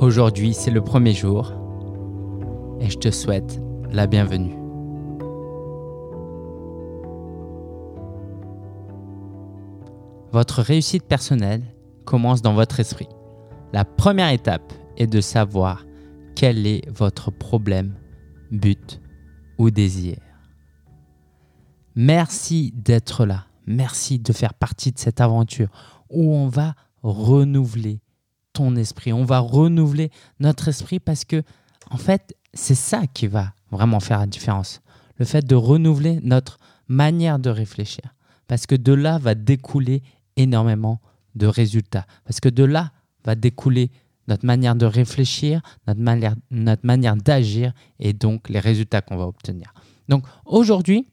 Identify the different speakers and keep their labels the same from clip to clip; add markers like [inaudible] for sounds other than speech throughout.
Speaker 1: Aujourd'hui, c'est le premier jour et je te souhaite la bienvenue. Votre réussite personnelle commence dans votre esprit. La première étape est de savoir quel est votre problème, but ou désir. Merci d'être là. Merci de faire partie de cette aventure où on va renouveler ton esprit, on va renouveler notre esprit parce que, en fait, c'est ça qui va vraiment faire la différence. Le fait de renouveler notre manière de réfléchir. Parce que de là va découler énormément de résultats. Parce que de là va découler notre manière de réfléchir, notre manière, notre manière d'agir et donc les résultats qu'on va obtenir. Donc aujourd'hui,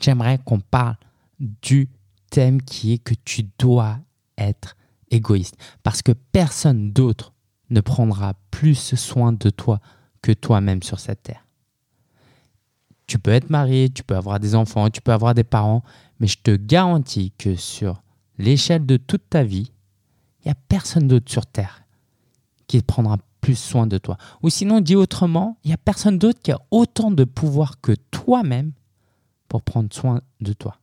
Speaker 1: j'aimerais qu'on parle du thème qui est que tu dois être égoïste. Parce que personne d'autre ne prendra plus soin de toi que toi-même sur cette terre. Tu peux être marié, tu peux avoir des enfants, tu peux avoir des parents, mais je te garantis que sur l'échelle de toute ta vie, il n'y a personne d'autre sur terre qui prendra plus soin de toi. Ou sinon, dit autrement, il n'y a personne d'autre qui a autant de pouvoir que toi-même pour prendre soin de toi.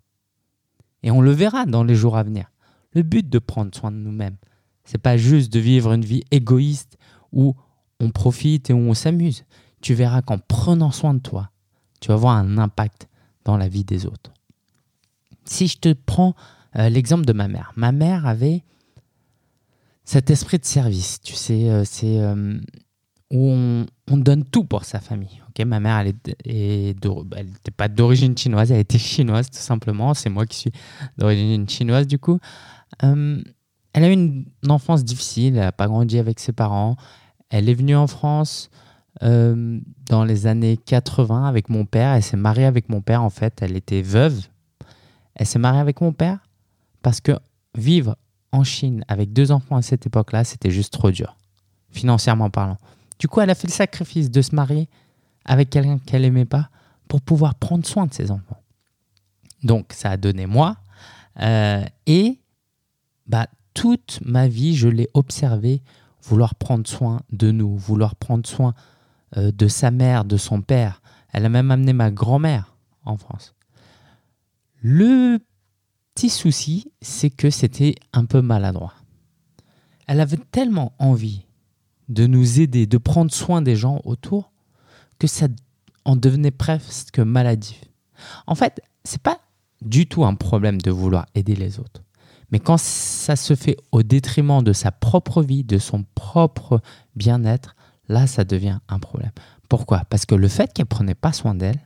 Speaker 1: Et on le verra dans les jours à venir le but de prendre soin de nous-mêmes. C'est pas juste de vivre une vie égoïste où on profite et où on s'amuse. Tu verras qu'en prenant soin de toi, tu vas avoir un impact dans la vie des autres. Si je te prends euh, l'exemple de ma mère, ma mère avait cet esprit de service, tu sais, euh, c'est euh, où on, donne tout pour sa famille. Ok, ma mère, elle n'était pas d'origine chinoise, elle était chinoise tout simplement. C'est moi qui suis d'origine chinoise du coup. Euh, elle a eu une, enfance difficile, elle n'a pas grandi avec ses parents. Elle est venue en France euh, dans les années 80 avec mon père. Elle s'est mariée avec mon père en fait. Elle était veuve. Elle s'est mariée avec mon père parce que vivre en Chine avec deux enfants à cette époque-là, c'était juste trop dur, financièrement parlant. Du coup, elle a fait le sacrifice de se marier avec quelqu'un qu'elle n'aimait pas pour pouvoir prendre soin de ses enfants. Donc, ça a donné moi. Euh, et bah, toute ma vie, je l'ai observé vouloir prendre soin de nous, vouloir prendre soin euh, de sa mère, de son père. Elle a même amené ma grand-mère en France. Le petit souci, c'est que c'était un peu maladroit. Elle avait tellement envie de nous aider, de prendre soin des gens autour, que ça en devenait presque maladif. En fait, c'est pas du tout un problème de vouloir aider les autres. Mais quand ça se fait au détriment de sa propre vie, de son propre bien-être, là, ça devient un problème. Pourquoi? Parce que le fait qu'elle ne prenait pas soin d'elle,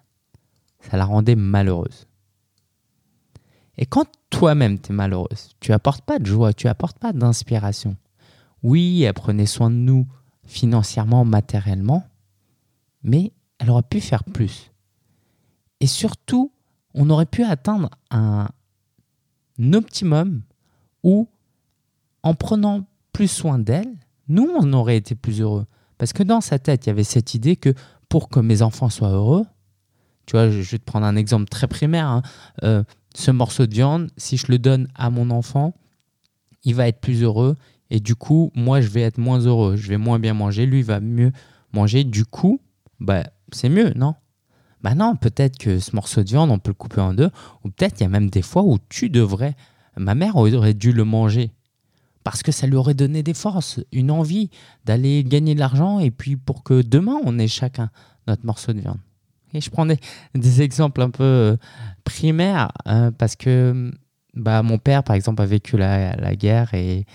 Speaker 1: ça la rendait malheureuse. Et quand toi-même tu es malheureuse, tu apportes pas de joie, tu apportes pas d'inspiration. Oui, elle prenait soin de nous financièrement, matériellement, mais elle aurait pu faire plus. Et surtout, on aurait pu atteindre un optimum ou en prenant plus soin d'elle, nous, on aurait été plus heureux. Parce que dans sa tête, il y avait cette idée que pour que mes enfants soient heureux, tu vois, je vais te prendre un exemple très primaire. Hein, euh, ce morceau de viande, si je le donne à mon enfant, il va être plus heureux. Et du coup, moi, je vais être moins heureux. Je vais moins bien manger. Lui, va mieux manger. Du coup, bah, c'est mieux, non? Bah non, peut-être que ce morceau de viande, on peut le couper en deux. Ou peut-être il y a même des fois où tu devrais ma mère aurait dû le manger parce que ça lui aurait donné des forces, une envie d'aller gagner de l'argent et puis pour que demain on ait chacun notre morceau de viande. Et je prends des, exemples un peu euh, primaires hein, parce que bah, mon père, par exemple, a vécu la, guerre et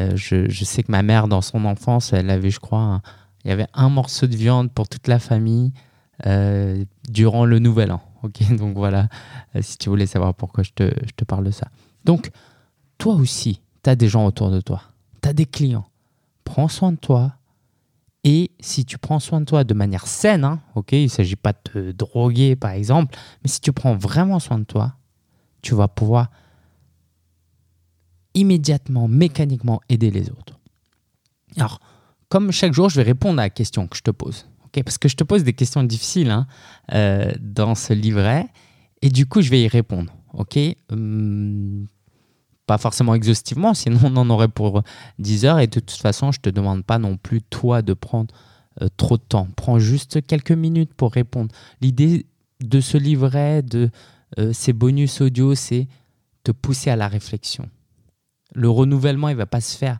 Speaker 1: euh, je, sais que ma mère, dans son enfance, elle avait, je crois, il y avait un morceau de viande pour toute la famille euh, durant le nouvel an. Ok, [laughs] donc voilà, si tu voulais savoir pourquoi je te, je te parle de ça. Donc, toi aussi, tu as des gens autour de toi, tu as des clients. Prends soin de toi. Et si tu prends soin de toi de manière saine, hein, ok, il ne s'agit pas de te droguer par exemple, mais si tu prends vraiment soin de toi, tu vas pouvoir immédiatement, mécaniquement aider les autres. Alors, comme chaque jour, je vais répondre à la question que je te pose. Parce que je te pose des questions difficiles hein, euh, dans ce livret, et du coup, je vais y répondre. hum, pas forcément exhaustivement, sinon on en aurait pour 10 heures. Et de toute façon, je ne te demande pas non plus, toi, de prendre euh, trop de temps. Prends juste quelques minutes pour répondre. L'idée de ce livret, de euh, ces bonus audio, c'est te pousser à la réflexion. Le renouvellement, il ne va pas se faire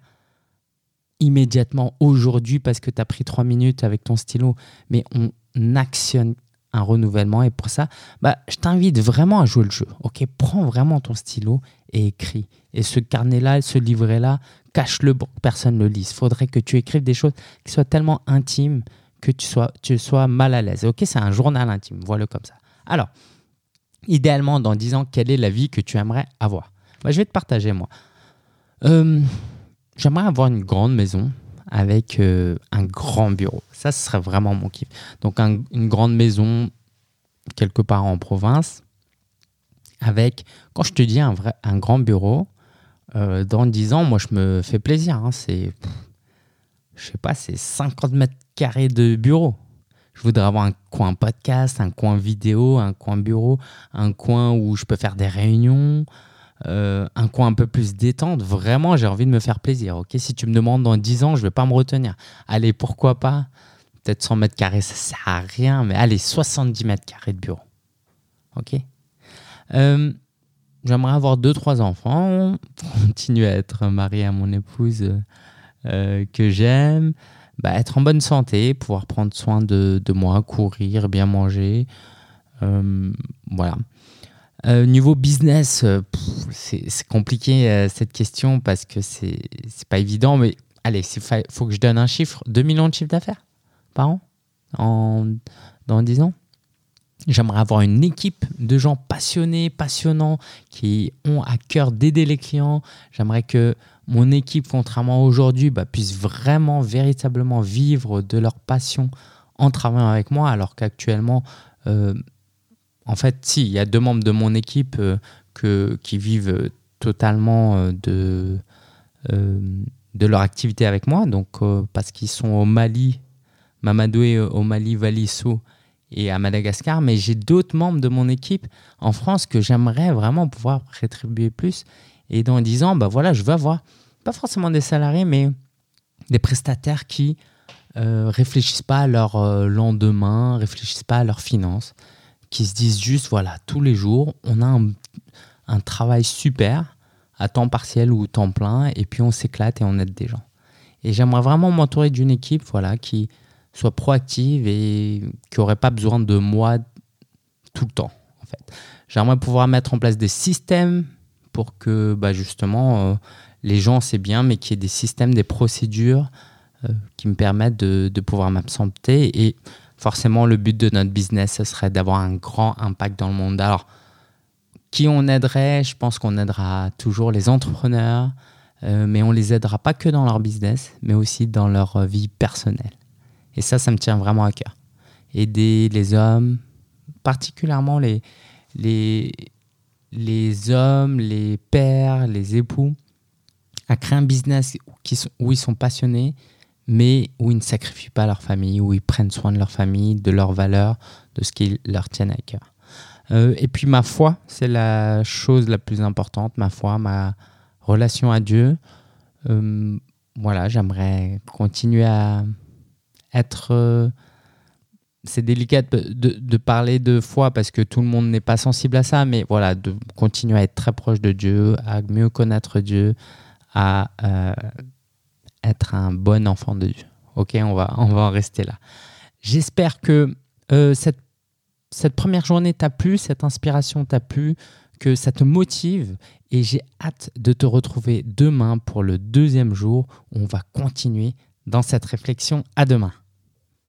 Speaker 1: immédiatement aujourd'hui parce que tu as pris trois minutes avec ton stylo, mais on actionne renouvellement et pour ça, bah, je t'invite vraiment à jouer le jeu. Ok, prends vraiment ton stylo et écris. Et ce carnet-là, ce livret-là, cache-le pour personne ne le lise. Faudrait que tu écrives des choses qui soient tellement intimes que tu sois, tu sois mal à l'aise. Ok, c'est un journal intime, voilà comme ça. Alors, idéalement, dans 10 ans, quelle est la vie que tu aimerais avoir? Bah, Je vais te partager, moi. Euh, j'aimerais avoir une grande maison avec euh, un grand bureau. Ça, ce serait vraiment mon kiff. Donc, une grande maison quelque part en province avec, quand je te dis un, vrai, un grand bureau, euh, dans 10 ans, moi, je me fais plaisir. Hein. c'est, je sais pas, c'est 50 mètres carrés de bureau. Je voudrais avoir un coin podcast, un coin vidéo, un coin bureau, un coin où je peux faire des réunions, euh, un coin un peu plus détente. Vraiment, j'ai envie de me faire plaisir. Ok, si tu me demandes dans 10 ans, je vais pas me retenir. Allez, pourquoi pas? Peut-être 100 mètres carrés, ça sert à rien, mais allez, 70 mètres carrés de bureau. Ok? Euh, J'aimerais avoir deux, trois enfants, [laughs] continuer à être marié à mon épouse euh, que j'aime, bah, être en bonne santé, pouvoir prendre soin de, de moi, courir, bien manger. voilà. Niveau business, c'est compliqué euh, cette question parce que c'est pas évident, mais allez, il faut que je donne un chiffre 2 millions de chiffres d'affaires par an en, dans 10 ans. J'aimerais avoir une équipe de gens passionnés, passionnants, qui ont à cœur d'aider les clients. J'aimerais que mon équipe, contrairement à aujourd'hui, bah, puisse vraiment, véritablement vivre de leur passion en travaillant avec moi, alors qu'actuellement, en fait, si, il y a deux membres de mon équipe euh, qui vivent totalement euh, de, euh, de leur activité avec moi, donc parce qu'ils sont au Mali, Mamadoué au Mali, Valissou et à Madagascar, mais j'ai d'autres membres de mon équipe en France que j'aimerais vraiment pouvoir rétribuer plus. Et dans 10 ans, bah voilà, je veux avoir, pas forcément des salariés, mais des prestataires qui euh, réfléchissent pas à leur lendemain, réfléchissent pas à leurs finances, qui se disent juste, voilà, tous les jours, on a un, travail super à temps partiel ou temps plein, et puis on s'éclate et on aide des gens. Et j'aimerais vraiment m'entourer d'une équipe voilà, qui soit proactive et qui n'aurait pas besoin de moi tout le temps. En fait. J'aimerais pouvoir mettre en place des systèmes pour que bah, justement euh, les gens, c'est bien, mais qu'il y ait des systèmes, des procédures euh, qui me permettent de, de pouvoir m'absenter. Et forcément, le but de notre business, ce serait d'avoir un grand impact dans le monde. Alors, qui on aiderait? Je pense qu'on aidera toujours les entrepreneurs, euh, mais on les aidera pas que dans leur business, mais aussi dans leur vie personnelle. Et ça, ça me tient vraiment à cœur. Aider les hommes, particulièrement les, les, les hommes, les pères, les époux, à créer un business où ils sont passionnés mais où ils ne sacrifient pas leur famille, où ils prennent soin de leur famille, de leurs valeurs, de ce qui leur tient à cœur. Euh, et puis ma foi, c'est la chose la plus importante, ma foi, ma relation à Dieu. Euh, voilà, j'aimerais continuer à être... Euh, c'est délicat de, de, parler de foi parce que tout le monde n'est pas sensible à ça, mais voilà, de continuer à être très proche de Dieu, à mieux connaître Dieu, à être un bon enfant de Dieu. Ok, on va, on va en rester là. J'espère que euh, cette, cette première journée t'a plu, cette inspiration t'a plu, que ça te motive et j'ai hâte de te retrouver demain pour le deuxième jour où on va continuer dans cette réflexion. À demain.